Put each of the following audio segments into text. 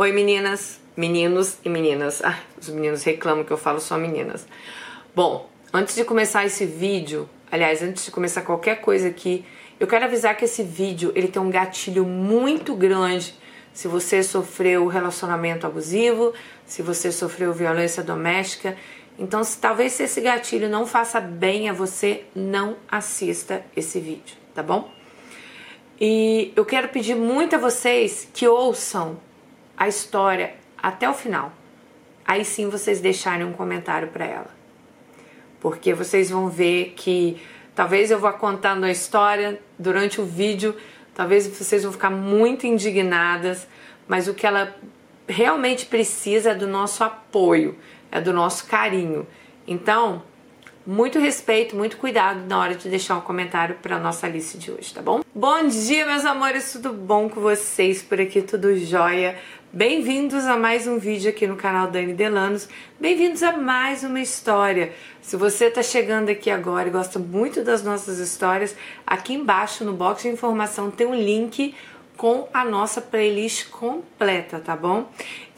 Oi meninas, meninos e meninas. Ah, os meninos reclamam que eu falo só meninas. Bom, antes de começar esse vídeo, aliás, antes de começar qualquer coisa aqui, eu quero avisar que esse vídeo ele tem um gatilho muito grande se você sofreu relacionamento abusivo, se você sofreu violência doméstica. Então, se talvez se esse gatilho não faça bem a você, não assista esse vídeo, tá bom? E eu quero pedir muito a vocês que ouçam a história até o final. Aí sim vocês deixarem um comentário para ela. Porque vocês vão ver que talvez eu vá contando a história durante o vídeo, talvez vocês vão ficar muito indignadas, mas o que ela realmente precisa é do nosso apoio, é do nosso carinho. Então, muito respeito, muito cuidado na hora de deixar um comentário para nossa lista de hoje, tá bom? Bom dia, meus amores, tudo bom com vocês? Por aqui tudo jóia. Bem-vindos a mais um vídeo aqui no canal Dani Delanos. Bem-vindos a mais uma história. Se você está chegando aqui agora e gosta muito das nossas histórias, aqui embaixo no box de informação tem um link com a nossa playlist completa, tá bom?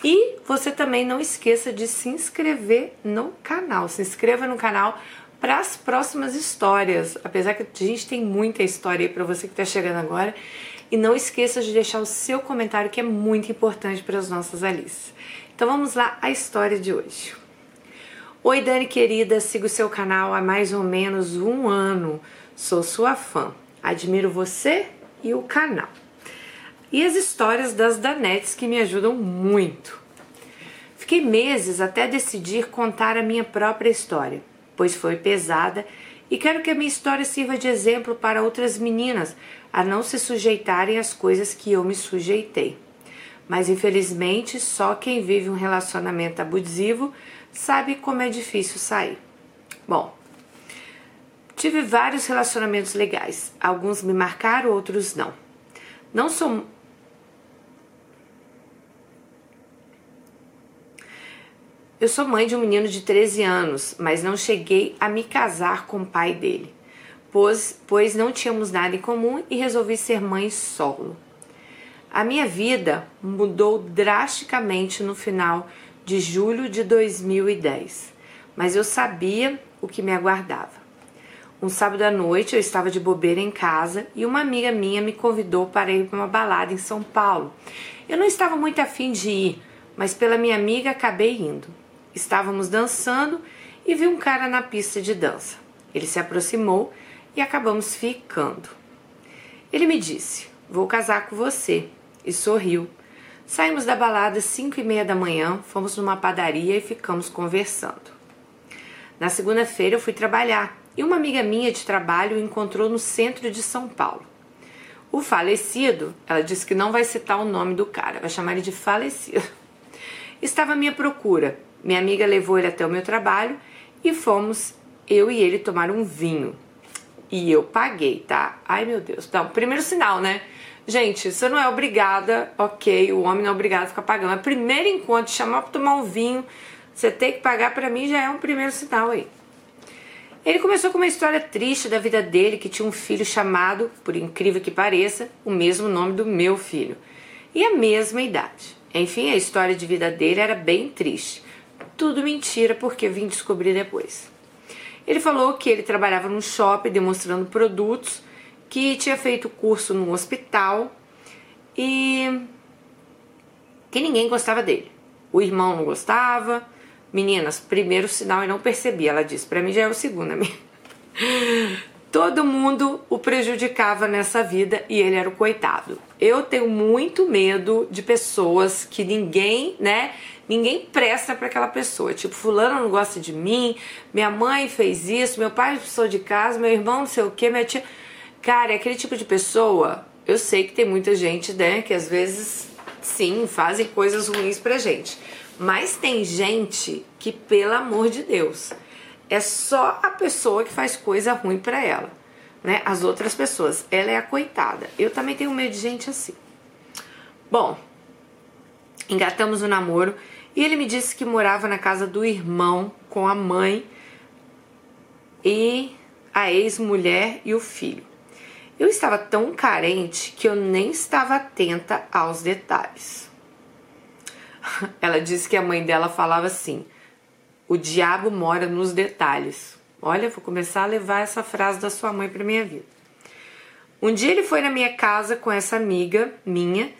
E você também não esqueça de se inscrever no canal. Se inscreva no canal para as próximas histórias. Apesar que a gente tem muita história aí para você que está chegando agora. E não esqueça de deixar o seu comentário, que é muito importante para as nossas Alices. Então vamos lá à história de hoje. Oi, Dani querida, sigo seu canal há mais ou menos um ano. Sou sua fã. Admiro você e o canal. E as histórias das Danettes que me ajudam muito. Fiquei meses até decidir contar a minha própria história, pois foi pesada e quero que a minha história sirva de exemplo para outras meninas a não se sujeitarem às coisas que eu me sujeitei. Mas infelizmente, só quem vive um relacionamento abusivo sabe como é difícil sair. Bom, tive vários relacionamentos legais. Alguns me marcaram, outros não. Não sou Eu sou mãe de um menino de 13 anos, mas não cheguei a me casar com o pai dele, pois, pois não tínhamos nada em comum e resolvi ser mãe solo. A minha vida mudou drasticamente no final de julho de 2010, mas eu sabia o que me aguardava. Um sábado à noite eu estava de bobeira em casa e uma amiga minha me convidou para ir para uma balada em São Paulo. Eu não estava muito afim de ir, mas pela minha amiga acabei indo. Estávamos dançando e vi um cara na pista de dança. Ele se aproximou e acabamos ficando. Ele me disse: Vou casar com você. E sorriu. Saímos da balada às cinco e meia da manhã, fomos numa padaria e ficamos conversando. Na segunda-feira eu fui trabalhar e uma amiga minha de trabalho o encontrou no centro de São Paulo. O falecido, ela disse que não vai citar o nome do cara, vai chamar ele de falecido, estava à minha procura minha amiga levou ele até o meu trabalho e fomos eu e ele tomar um vinho. E eu paguei, tá? Ai meu Deus. Então, primeiro sinal, né? Gente, você não é obrigada, ok, o homem não é obrigado a ficar pagando. Mas primeiro encontro, chamar pra tomar um vinho, você tem que pagar para mim já é um primeiro sinal aí. Ele começou com uma história triste da vida dele, que tinha um filho chamado, por incrível que pareça, o mesmo nome do meu filho. E a mesma idade. Enfim, a história de vida dele era bem triste tudo mentira, porque vim descobrir depois. Ele falou que ele trabalhava num shopping demonstrando produtos, que tinha feito curso no hospital e que ninguém gostava dele. O irmão não gostava. Meninas, primeiro sinal eu não percebi, ela disse. Para mim já é o segundo, amiga. Todo mundo o prejudicava nessa vida e ele era o coitado. Eu tenho muito medo de pessoas que ninguém, né, ninguém presta para aquela pessoa. Tipo, fulano não gosta de mim, minha mãe fez isso, meu pai expulsou de casa, meu irmão não sei o que, minha tia. Cara, é aquele tipo de pessoa. Eu sei que tem muita gente, né, que às vezes sim, fazem coisas ruins pra gente. Mas tem gente que, pelo amor de Deus, é só a pessoa que faz coisa ruim para ela, né? As outras pessoas, ela é a coitada. Eu também tenho medo de gente assim. Bom, engatamos o namoro e ele me disse que morava na casa do irmão com a mãe e a ex-mulher e o filho. Eu estava tão carente que eu nem estava atenta aos detalhes. ela disse que a mãe dela falava assim: o diabo mora nos detalhes. Olha, vou começar a levar essa frase da sua mãe para minha vida. Um dia ele foi na minha casa com essa amiga minha,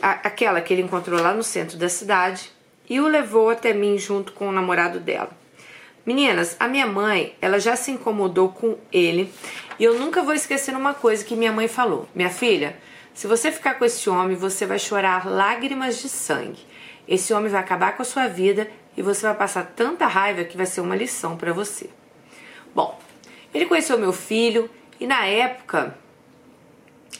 aquela que ele encontrou lá no centro da cidade, e o levou até mim junto com o namorado dela. Meninas, a minha mãe, ela já se incomodou com ele, e eu nunca vou esquecer uma coisa que minha mãe falou. Minha filha, se você ficar com esse homem, você vai chorar lágrimas de sangue. Esse homem vai acabar com a sua vida e você vai passar tanta raiva que vai ser uma lição para você. Bom, ele conheceu meu filho e na época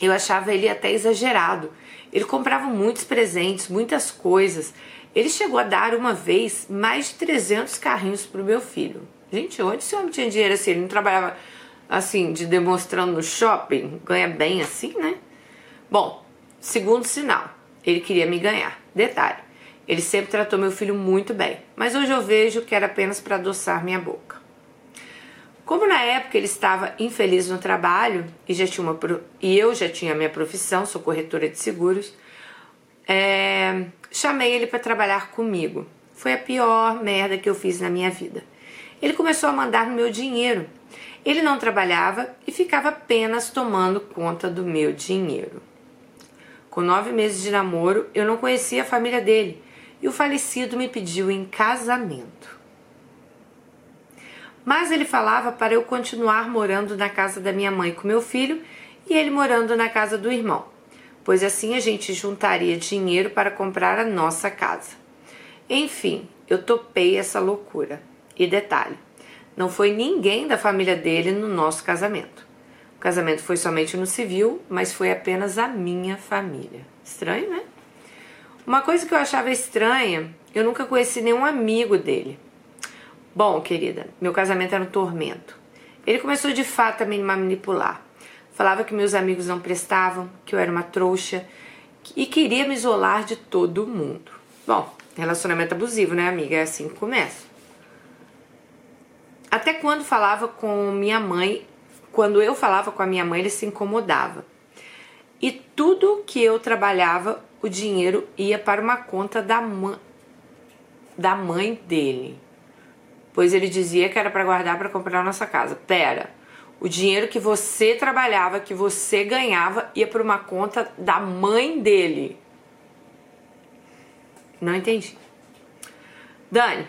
eu achava ele até exagerado. Ele comprava muitos presentes, muitas coisas. Ele chegou a dar uma vez mais de 300 carrinhos para o meu filho. Gente, onde esse homem tinha dinheiro assim? Ele não trabalhava assim, de demonstrando no shopping? Ganha bem assim, né? Bom, segundo sinal, ele queria me ganhar. Detalhe, ele sempre tratou meu filho muito bem, mas hoje eu vejo que era apenas para adoçar minha boca. Como na época ele estava infeliz no trabalho e, já tinha uma, e eu já tinha minha profissão, sou corretora de seguros, é, chamei ele para trabalhar comigo. Foi a pior merda que eu fiz na minha vida. Ele começou a mandar meu dinheiro. Ele não trabalhava e ficava apenas tomando conta do meu dinheiro. Com nove meses de namoro, eu não conhecia a família dele e o falecido me pediu em casamento. Mas ele falava para eu continuar morando na casa da minha mãe com meu filho e ele morando na casa do irmão, pois assim a gente juntaria dinheiro para comprar a nossa casa. Enfim, eu topei essa loucura. E detalhe, não foi ninguém da família dele no nosso casamento. O casamento foi somente no civil, mas foi apenas a minha família. Estranho, né? Uma coisa que eu achava estranha, eu nunca conheci nenhum amigo dele. Bom, querida, meu casamento era um tormento. Ele começou de fato a me manipular. Falava que meus amigos não prestavam, que eu era uma trouxa e queria me isolar de todo mundo. Bom, relacionamento abusivo, né, amiga? É assim que começa. Até quando falava com minha mãe, quando eu falava com a minha mãe, ele se incomodava. E tudo que eu trabalhava, o dinheiro ia para uma conta da, da mãe dele. Pois ele dizia que era para guardar para comprar nossa casa. Pera, o dinheiro que você trabalhava, que você ganhava, ia para uma conta da mãe dele. Não entendi. Dani,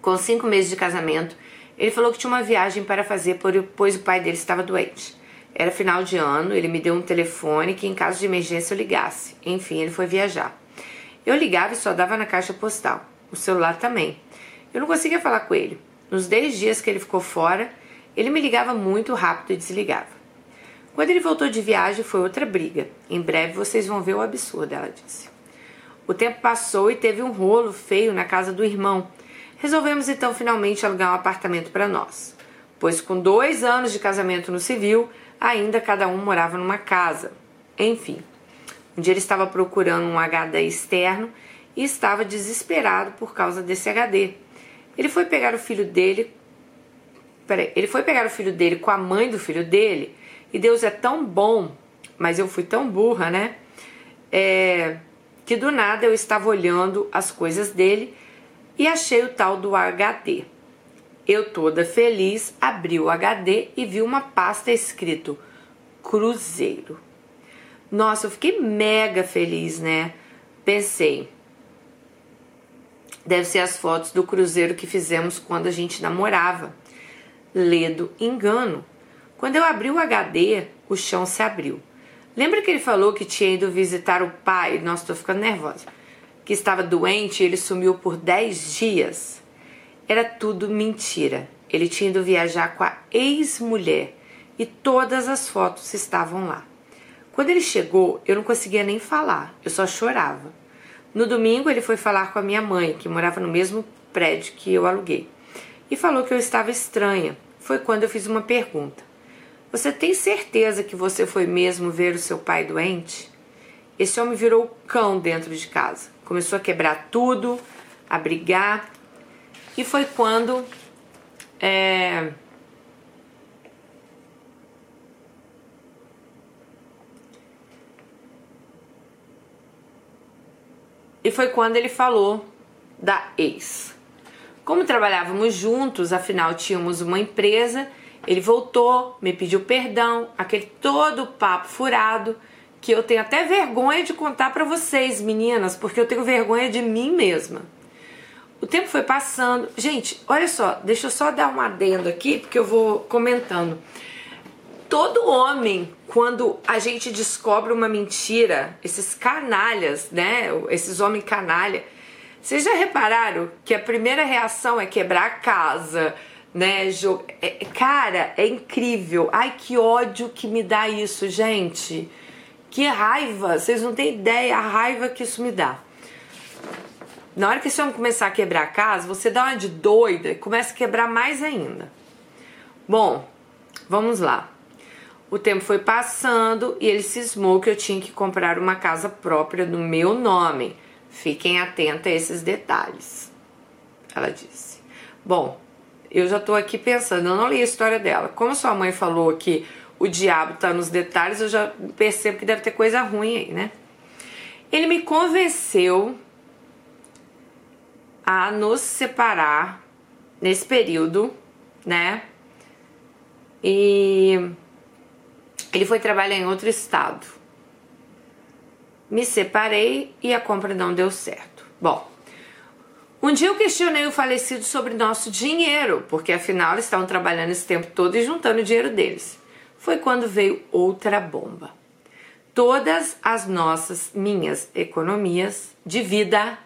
com cinco meses de casamento, ele falou que tinha uma viagem para fazer, pois o pai dele estava doente. Era final de ano, ele me deu um telefone que em caso de emergência eu ligasse. Enfim, ele foi viajar. Eu ligava e só dava na caixa postal. O celular também. Eu não conseguia falar com ele. Nos 10 dias que ele ficou fora, ele me ligava muito rápido e desligava. Quando ele voltou de viagem, foi outra briga. Em breve vocês vão ver o absurdo, ela disse. O tempo passou e teve um rolo feio na casa do irmão. Resolvemos então finalmente alugar um apartamento para nós, pois com dois anos de casamento no civil, ainda cada um morava numa casa. Enfim, um dia ele estava procurando um HD externo e estava desesperado por causa desse HD. Ele foi pegar o filho dele. Peraí, ele foi pegar o filho dele com a mãe do filho dele. E Deus é tão bom, mas eu fui tão burra, né? É, que do nada eu estava olhando as coisas dele e achei o tal do HD. Eu toda feliz abri o HD e vi uma pasta escrito Cruzeiro. Nossa, eu fiquei mega feliz, né? Pensei, deve ser as fotos do cruzeiro que fizemos quando a gente namorava. Ledo engano. Quando eu abri o HD, o chão se abriu. Lembra que ele falou que tinha ido visitar o pai? Nossa, tô ficando nervosa. Que estava doente e ele sumiu por 10 dias. Era tudo mentira. Ele tinha ido viajar com a ex-mulher e todas as fotos estavam lá. Quando ele chegou, eu não conseguia nem falar, eu só chorava. No domingo, ele foi falar com a minha mãe, que morava no mesmo prédio que eu aluguei, e falou que eu estava estranha. Foi quando eu fiz uma pergunta: Você tem certeza que você foi mesmo ver o seu pai doente? Esse homem virou cão dentro de casa, começou a quebrar tudo, a brigar, e foi quando é, e foi quando ele falou da ex. Como trabalhávamos juntos, afinal tínhamos uma empresa, ele voltou, me pediu perdão, aquele todo papo furado que eu tenho até vergonha de contar para vocês, meninas, porque eu tenho vergonha de mim mesma. O tempo foi passando. Gente, olha só, deixa eu só dar um adendo aqui, porque eu vou comentando. Todo homem, quando a gente descobre uma mentira, esses canalhas, né? Esses homens canalha, vocês já repararam que a primeira reação é quebrar a casa, né? É, cara, é incrível. Ai, que ódio que me dá isso, gente. Que raiva. Vocês não têm ideia a raiva que isso me dá. Na hora que esse homem começar a quebrar a casa, você dá uma de doida e começa a quebrar mais ainda. Bom, vamos lá. O tempo foi passando e ele cismou que eu tinha que comprar uma casa própria no meu nome. Fiquem atentos a esses detalhes. Ela disse. Bom, eu já tô aqui pensando, eu não li a história dela. Como sua mãe falou que o diabo tá nos detalhes, eu já percebo que deve ter coisa ruim aí, né? Ele me convenceu a nos separar nesse período, né? E ele foi trabalhar em outro estado. Me separei e a compra não deu certo. Bom, um dia eu questionei o falecido sobre nosso dinheiro, porque afinal eles estavam trabalhando esse tempo todo e juntando o dinheiro deles. Foi quando veio outra bomba. Todas as nossas, minhas economias de vida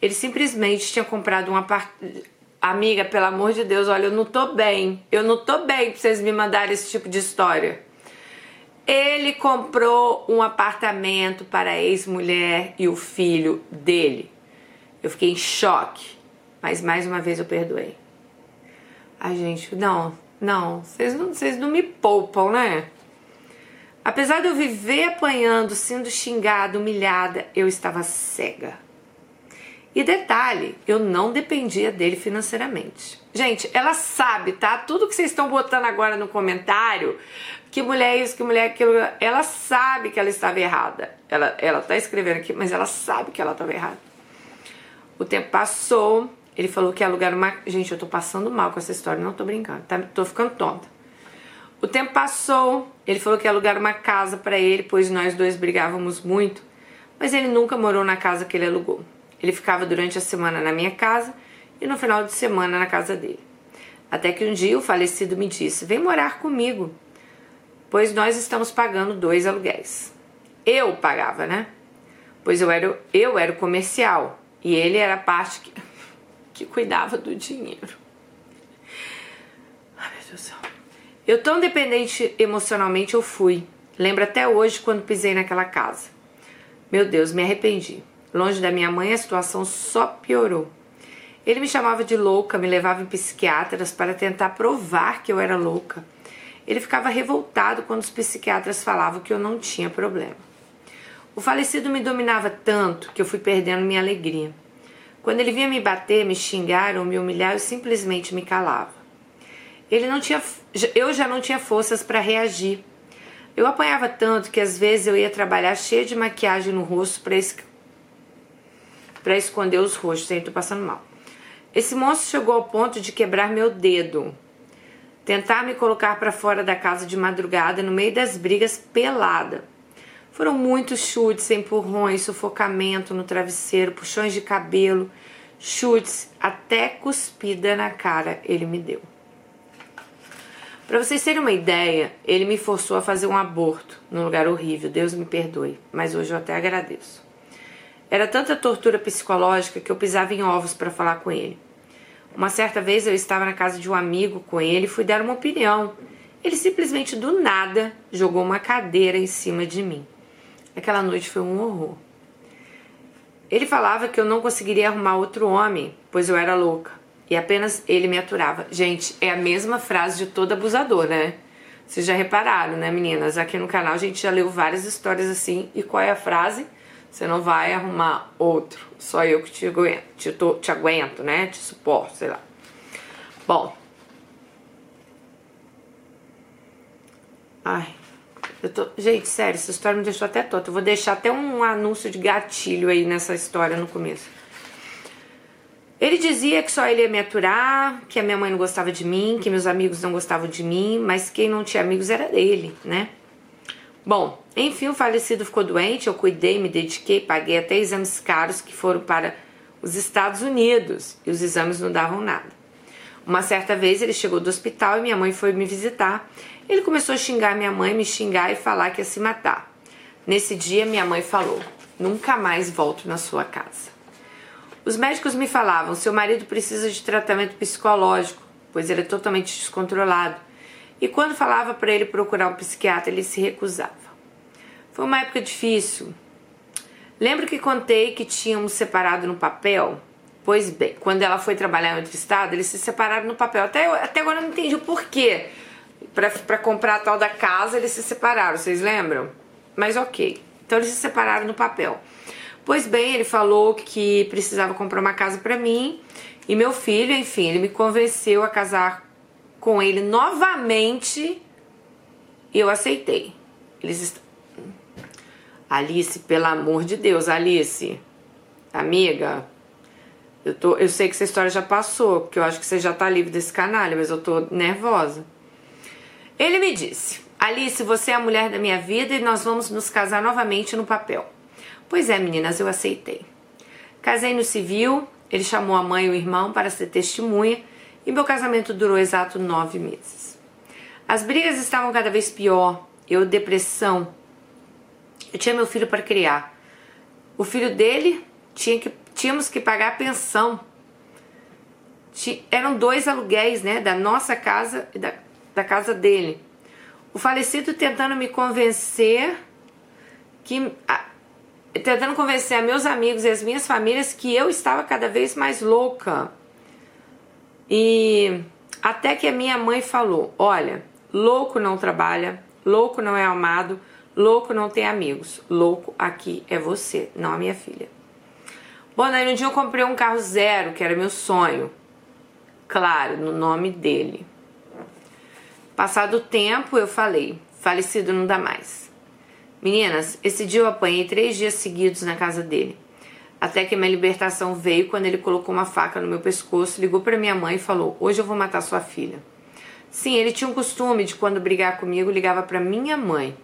ele simplesmente tinha comprado um apartamento. Amiga, pelo amor de Deus, olha, eu não tô bem. Eu não tô bem pra vocês me mandarem esse tipo de história. Ele comprou um apartamento para a ex-mulher e o filho dele. Eu fiquei em choque, mas mais uma vez eu perdoei. Ai, gente, não, não, vocês não, vocês não me poupam, né? Apesar de eu viver apanhando, sendo xingada, humilhada, eu estava cega. E detalhe, eu não dependia dele financeiramente. Gente, ela sabe, tá? Tudo que vocês estão botando agora no comentário, que mulher é isso, que mulher é aquilo, ela sabe que ela estava errada. Ela, ela tá escrevendo aqui, mas ela sabe que ela estava errada. O tempo passou, ele falou que ia alugar uma. Gente, eu tô passando mal com essa história, não tô brincando, tá? Tô ficando tonta. O tempo passou, ele falou que ia alugar uma casa para ele, pois nós dois brigávamos muito, mas ele nunca morou na casa que ele alugou. Ele ficava durante a semana na minha casa e no final de semana na casa dele. Até que um dia o falecido me disse: Vem morar comigo, pois nós estamos pagando dois aluguéis. Eu pagava, né? Pois eu era, eu era o comercial e ele era a parte que, que cuidava do dinheiro. Ai, meu Deus do céu. Eu tão dependente emocionalmente eu fui. Lembro até hoje quando pisei naquela casa. Meu Deus, me arrependi. Longe da minha mãe, a situação só piorou. Ele me chamava de louca, me levava em psiquiatras para tentar provar que eu era louca. Ele ficava revoltado quando os psiquiatras falavam que eu não tinha problema. O falecido me dominava tanto que eu fui perdendo minha alegria. Quando ele vinha me bater, me xingar ou me humilhar, eu simplesmente me calava. Ele não tinha, eu já não tinha forças para reagir. Eu apanhava tanto que às vezes eu ia trabalhar cheia de maquiagem no rosto para para esconder os rostos. Aí tô passando mal. Esse monstro chegou ao ponto de quebrar meu dedo, tentar me colocar para fora da casa de madrugada no meio das brigas pelada. Foram muitos chutes, empurrões, sufocamento no travesseiro, puxões de cabelo, chutes, até cuspida na cara ele me deu. Para vocês terem uma ideia, ele me forçou a fazer um aborto num lugar horrível. Deus me perdoe, mas hoje eu até agradeço. Era tanta tortura psicológica que eu pisava em ovos para falar com ele. Uma certa vez eu estava na casa de um amigo com ele e fui dar uma opinião. Ele simplesmente do nada jogou uma cadeira em cima de mim. Aquela noite foi um horror. Ele falava que eu não conseguiria arrumar outro homem, pois eu era louca. E apenas ele me aturava. Gente, é a mesma frase de todo abusador, né? Vocês já repararam, né, meninas? Aqui no canal a gente já leu várias histórias assim. E qual é a frase? Você não vai arrumar outro. Só eu que te aguento, te, te aguento, né? Te suporto, sei lá. Bom. Ai, Eu tô... Gente, sério, essa história me deixou até tota. Eu vou deixar até um anúncio de gatilho aí nessa história no começo. Ele dizia que só ele ia me aturar, que a minha mãe não gostava de mim, que meus amigos não gostavam de mim, mas quem não tinha amigos era dele, né? Bom, enfim, o falecido ficou doente, eu cuidei, me dediquei, paguei até exames caros que foram para os Estados Unidos e os exames não davam nada. Uma certa vez ele chegou do hospital e minha mãe foi me visitar. Ele começou a xingar minha mãe, me xingar e falar que ia se matar. Nesse dia, minha mãe falou: Nunca mais volto na sua casa. Os médicos me falavam: seu marido precisa de tratamento psicológico, pois ele é totalmente descontrolado. E quando falava para ele procurar um psiquiatra, ele se recusava. Foi uma época difícil. Lembro que contei que tínhamos separado no papel? Pois bem, quando ela foi trabalhar em outro estado, eles se separaram no papel. Até, até agora eu não entendi o porquê. Para comprar a tal da casa, eles se separaram, vocês lembram? Mas ok. Então eles se separaram no papel. Pois bem, ele falou que precisava comprar uma casa para mim e meu filho, enfim, ele me convenceu a casar com ele novamente e eu aceitei. Eles. Alice, pelo amor de Deus, Alice, amiga, eu, tô, eu sei que essa história já passou, porque eu acho que você já tá livre desse canalha, mas eu tô nervosa. Ele me disse: Alice, você é a mulher da minha vida e nós vamos nos casar novamente no papel. Pois é, meninas, eu aceitei. Casei no civil, ele chamou a mãe e o irmão para ser testemunha e meu casamento durou exato nove meses. As brigas estavam cada vez pior, eu depressão. Eu tinha meu filho para criar. O filho dele tinha que tínhamos que pagar a pensão. Eram dois aluguéis, né, da nossa casa e da, da casa dele. O falecido tentando me convencer que tentando convencer a meus amigos e as minhas famílias que eu estava cada vez mais louca. E até que a minha mãe falou: Olha, louco não trabalha, louco não é amado, louco não tem amigos, louco aqui é você, não a minha filha. Bom, aí um dia eu comprei um carro zero, que era meu sonho. Claro, no nome dele. Passado o tempo, eu falei: falecido não dá mais. Meninas, esse dia eu apanhei três dias seguidos na casa dele. Até que minha libertação veio quando ele colocou uma faca no meu pescoço, ligou para minha mãe e falou: Hoje eu vou matar sua filha. Sim, ele tinha um costume de quando brigar comigo, ligava para minha mãe.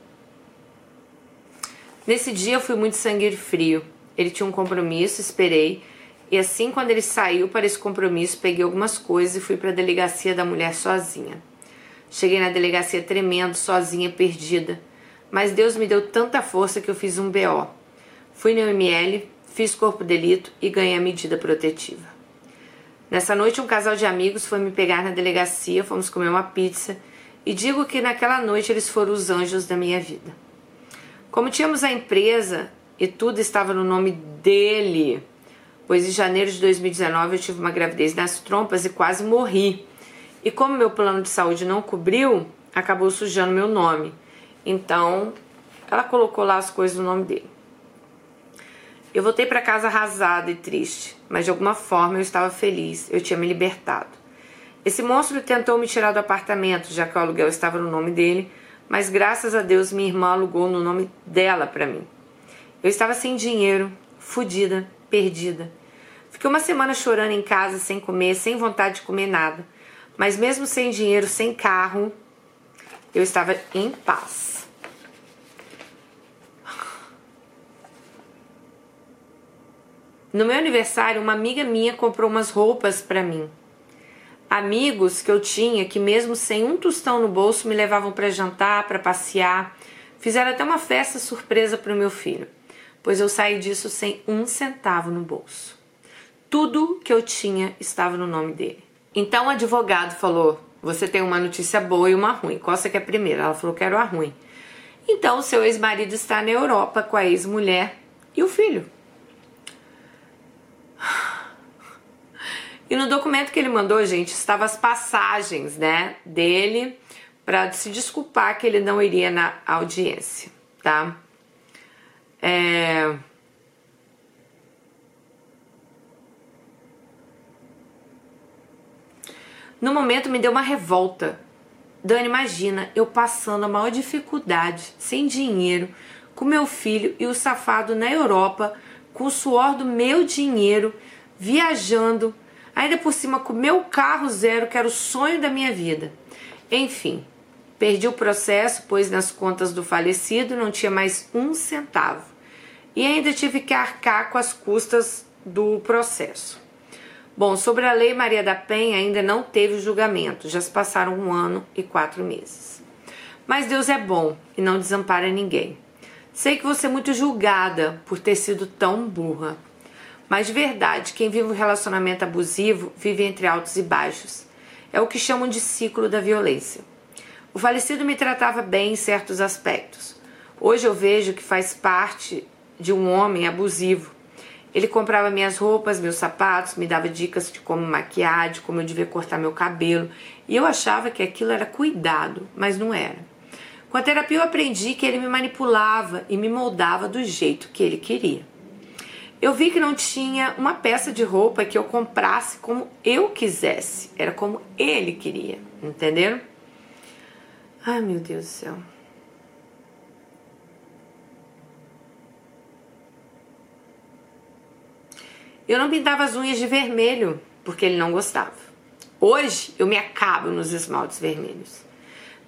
Nesse dia eu fui muito sangue frio. Ele tinha um compromisso, esperei. E assim, quando ele saiu para esse compromisso, peguei algumas coisas e fui para a delegacia da mulher sozinha. Cheguei na delegacia tremendo, sozinha, perdida mas Deus me deu tanta força que eu fiz um BO. Fui no ML, fiz corpo delito e ganhei a medida protetiva. Nessa noite, um casal de amigos foi me pegar na delegacia, fomos comer uma pizza e digo que naquela noite eles foram os anjos da minha vida. Como tínhamos a empresa e tudo estava no nome dele, pois em janeiro de 2019 eu tive uma gravidez nas trompas e quase morri. E como meu plano de saúde não cobriu, acabou sujando meu nome. Então, ela colocou lá as coisas no nome dele. Eu voltei para casa arrasada e triste, mas de alguma forma eu estava feliz, eu tinha me libertado. Esse monstro tentou me tirar do apartamento, já que o aluguel estava no nome dele, mas graças a Deus minha irmã alugou no nome dela para mim. Eu estava sem dinheiro, fodida, perdida. Fiquei uma semana chorando em casa, sem comer, sem vontade de comer nada. Mas mesmo sem dinheiro, sem carro, eu estava em paz. No meu aniversário, uma amiga minha comprou umas roupas para mim. Amigos que eu tinha que mesmo sem um tostão no bolso me levavam para jantar, para passear, fizeram até uma festa surpresa para o meu filho, pois eu saí disso sem um centavo no bolso. Tudo que eu tinha estava no nome dele. Então o advogado falou: Você tem uma notícia boa e uma ruim. Qual você quer primeiro? Ela falou: Quero a ruim. Então seu ex-marido está na Europa com a ex-mulher e o filho. E no documento que ele mandou, gente, estavam as passagens, né, dele para se desculpar que ele não iria na audiência, tá? É... No momento me deu uma revolta. Dani, imagina eu passando a maior dificuldade, sem dinheiro, com meu filho e o safado na Europa, com o suor do meu dinheiro, viajando, ainda por cima com meu carro zero, que era o sonho da minha vida. Enfim, perdi o processo, pois nas contas do falecido não tinha mais um centavo. E ainda tive que arcar com as custas do processo. Bom, sobre a Lei Maria da Penha ainda não teve julgamento, já se passaram um ano e quatro meses. Mas Deus é bom e não desampara ninguém. Sei que você é muito julgada por ter sido tão burra. Mas de verdade, quem vive um relacionamento abusivo vive entre altos e baixos. É o que chamam de ciclo da violência. O falecido me tratava bem em certos aspectos. Hoje eu vejo que faz parte de um homem abusivo ele comprava minhas roupas, meus sapatos, me dava dicas de como maquiar, de como eu devia cortar meu cabelo. E eu achava que aquilo era cuidado, mas não era. Com a terapia eu aprendi que ele me manipulava e me moldava do jeito que ele queria. Eu vi que não tinha uma peça de roupa que eu comprasse como eu quisesse, era como ele queria, entenderam? Ai meu Deus do céu. Eu não pintava as unhas de vermelho porque ele não gostava. Hoje eu me acabo nos esmaltes vermelhos.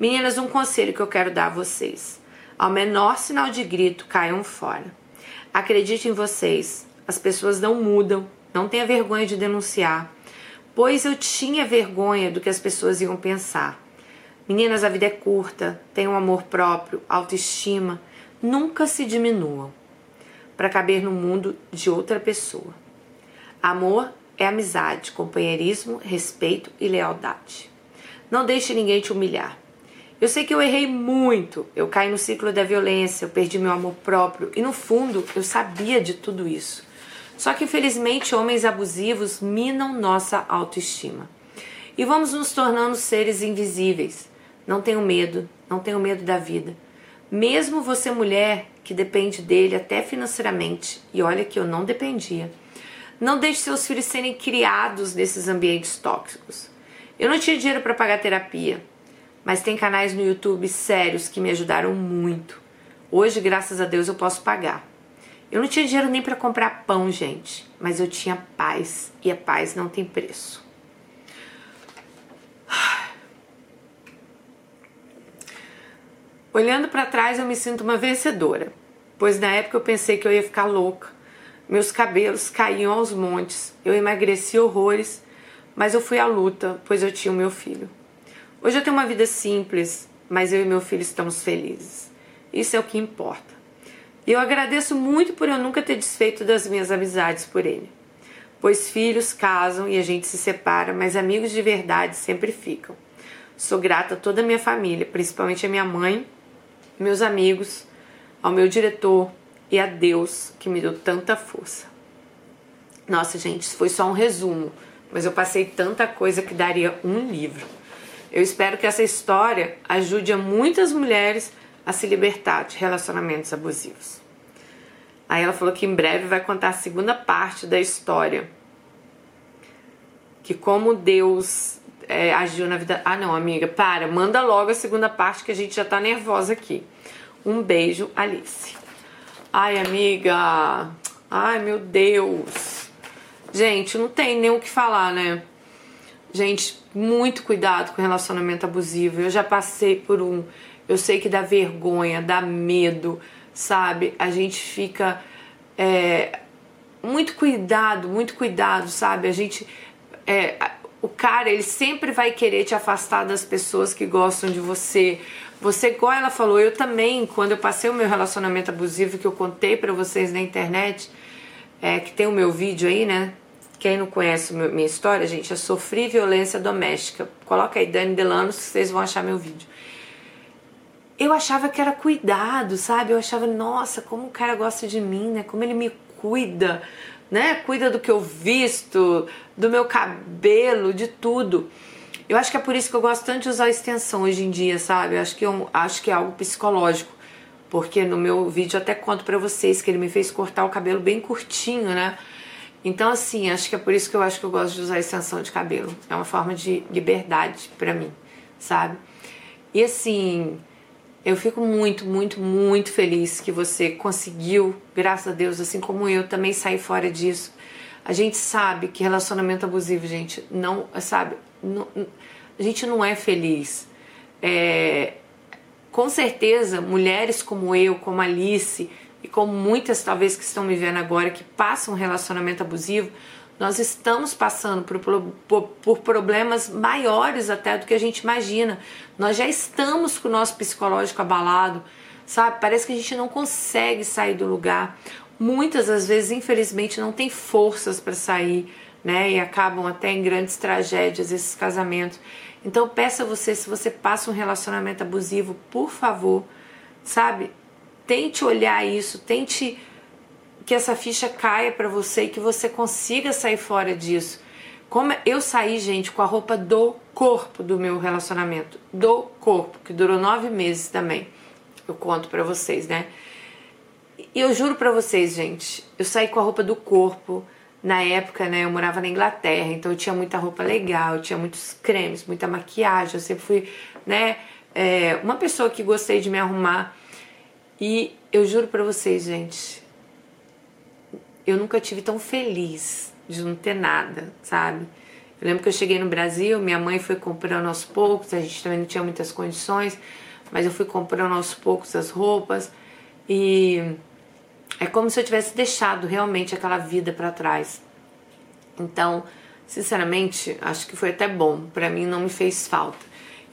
Meninas, um conselho que eu quero dar a vocês: ao menor sinal de grito, caiam fora. Acredite em vocês, as pessoas não mudam, não tenha vergonha de denunciar, pois eu tinha vergonha do que as pessoas iam pensar. Meninas, a vida é curta, tenham amor próprio, autoestima, nunca se diminuam para caber no mundo de outra pessoa. Amor é amizade, companheirismo, respeito e lealdade. Não deixe ninguém te humilhar. Eu sei que eu errei muito, eu caí no ciclo da violência, eu perdi meu amor próprio e no fundo eu sabia de tudo isso. Só que infelizmente homens abusivos minam nossa autoestima. E vamos nos tornando seres invisíveis. Não tenho medo, não tenho medo da vida. Mesmo você mulher que depende dele até financeiramente, e olha que eu não dependia não deixe seus filhos serem criados nesses ambientes tóxicos. Eu não tinha dinheiro para pagar terapia, mas tem canais no YouTube sérios que me ajudaram muito. Hoje, graças a Deus, eu posso pagar. Eu não tinha dinheiro nem para comprar pão, gente, mas eu tinha paz e a paz não tem preço. Olhando para trás, eu me sinto uma vencedora, pois na época eu pensei que eu ia ficar louca meus cabelos caíam aos montes, eu emagreci horrores, mas eu fui à luta, pois eu tinha o meu filho. Hoje eu tenho uma vida simples, mas eu e meu filho estamos felizes. Isso é o que importa. E eu agradeço muito por eu nunca ter desfeito das minhas amizades por ele. Pois filhos casam e a gente se separa, mas amigos de verdade sempre ficam. Sou grata a toda a minha família, principalmente a minha mãe, meus amigos, ao meu diretor, e a Deus que me deu tanta força. Nossa, gente, isso foi só um resumo, mas eu passei tanta coisa que daria um livro. Eu espero que essa história ajude a muitas mulheres a se libertar de relacionamentos abusivos. Aí ela falou que em breve vai contar a segunda parte da história. Que como Deus é, agiu na vida. Ah, não, amiga, para, manda logo a segunda parte que a gente já tá nervosa aqui. Um beijo, Alice. Ai, amiga. Ai, meu Deus. Gente, não tem nem o que falar, né? Gente, muito cuidado com relacionamento abusivo. Eu já passei por um. Eu sei que dá vergonha, dá medo, sabe? A gente fica. É, muito cuidado, muito cuidado, sabe? A gente. É, o cara, ele sempre vai querer te afastar das pessoas que gostam de você. Você, igual ela falou, eu também, quando eu passei o meu relacionamento abusivo, que eu contei para vocês na internet, é, que tem o meu vídeo aí, né? Quem não conhece minha história, gente, eu sofri violência doméstica. Coloca aí Dani Delano, vocês vão achar meu vídeo. Eu achava que era cuidado, sabe? Eu achava, nossa, como o cara gosta de mim, né? Como ele me cuida, né? Cuida do que eu visto, do meu cabelo, de tudo. Eu acho que é por isso que eu gosto tanto de usar extensão hoje em dia, sabe? Eu acho que, eu, acho que é algo psicológico. Porque no meu vídeo eu até conto pra vocês que ele me fez cortar o cabelo bem curtinho, né? Então, assim, acho que é por isso que eu acho que eu gosto de usar extensão de cabelo. É uma forma de liberdade para mim, sabe? E assim, eu fico muito, muito, muito feliz que você conseguiu, graças a Deus, assim como eu, também sair fora disso. A gente sabe que relacionamento abusivo, gente, não, sabe, não, a gente não é feliz. É, com certeza, mulheres como eu, como Alice e como muitas talvez que estão me vendo agora que passam um relacionamento abusivo, nós estamos passando por, por, por, problemas maiores até do que a gente imagina. Nós já estamos com o nosso psicológico abalado, sabe? Parece que a gente não consegue sair do lugar. Muitas das vezes, infelizmente, não tem forças para sair, né? E acabam até em grandes tragédias esses casamentos. Então, peço a você, se você passa um relacionamento abusivo, por favor, sabe? Tente olhar isso, tente que essa ficha caia para você e que você consiga sair fora disso. Como eu saí, gente, com a roupa do corpo do meu relacionamento, do corpo, que durou nove meses também. Eu conto para vocês, né? E eu juro para vocês, gente, eu saí com a roupa do corpo. Na época, né, eu morava na Inglaterra, então eu tinha muita roupa legal, eu tinha muitos cremes, muita maquiagem. Eu sempre fui, né, é, uma pessoa que gostei de me arrumar. E eu juro para vocês, gente, eu nunca tive tão feliz de não ter nada, sabe? Eu lembro que eu cheguei no Brasil, minha mãe foi comprando aos poucos, a gente também não tinha muitas condições, mas eu fui comprando aos poucos as roupas e é como se eu tivesse deixado realmente aquela vida para trás. Então, sinceramente, acho que foi até bom, para mim não me fez falta.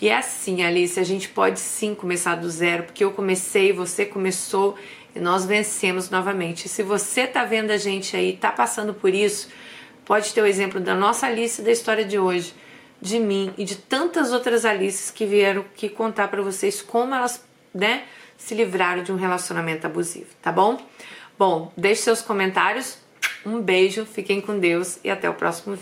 E é assim, Alice, a gente pode sim começar do zero, porque eu comecei, você começou e nós vencemos novamente. se você tá vendo a gente aí, tá passando por isso, pode ter o exemplo da nossa Alice da história de hoje, de mim e de tantas outras Alices que vieram aqui contar para vocês como elas, né, se livraram de um relacionamento abusivo, tá bom? Bom, deixe seus comentários. Um beijo, fiquem com Deus e até o próximo vídeo.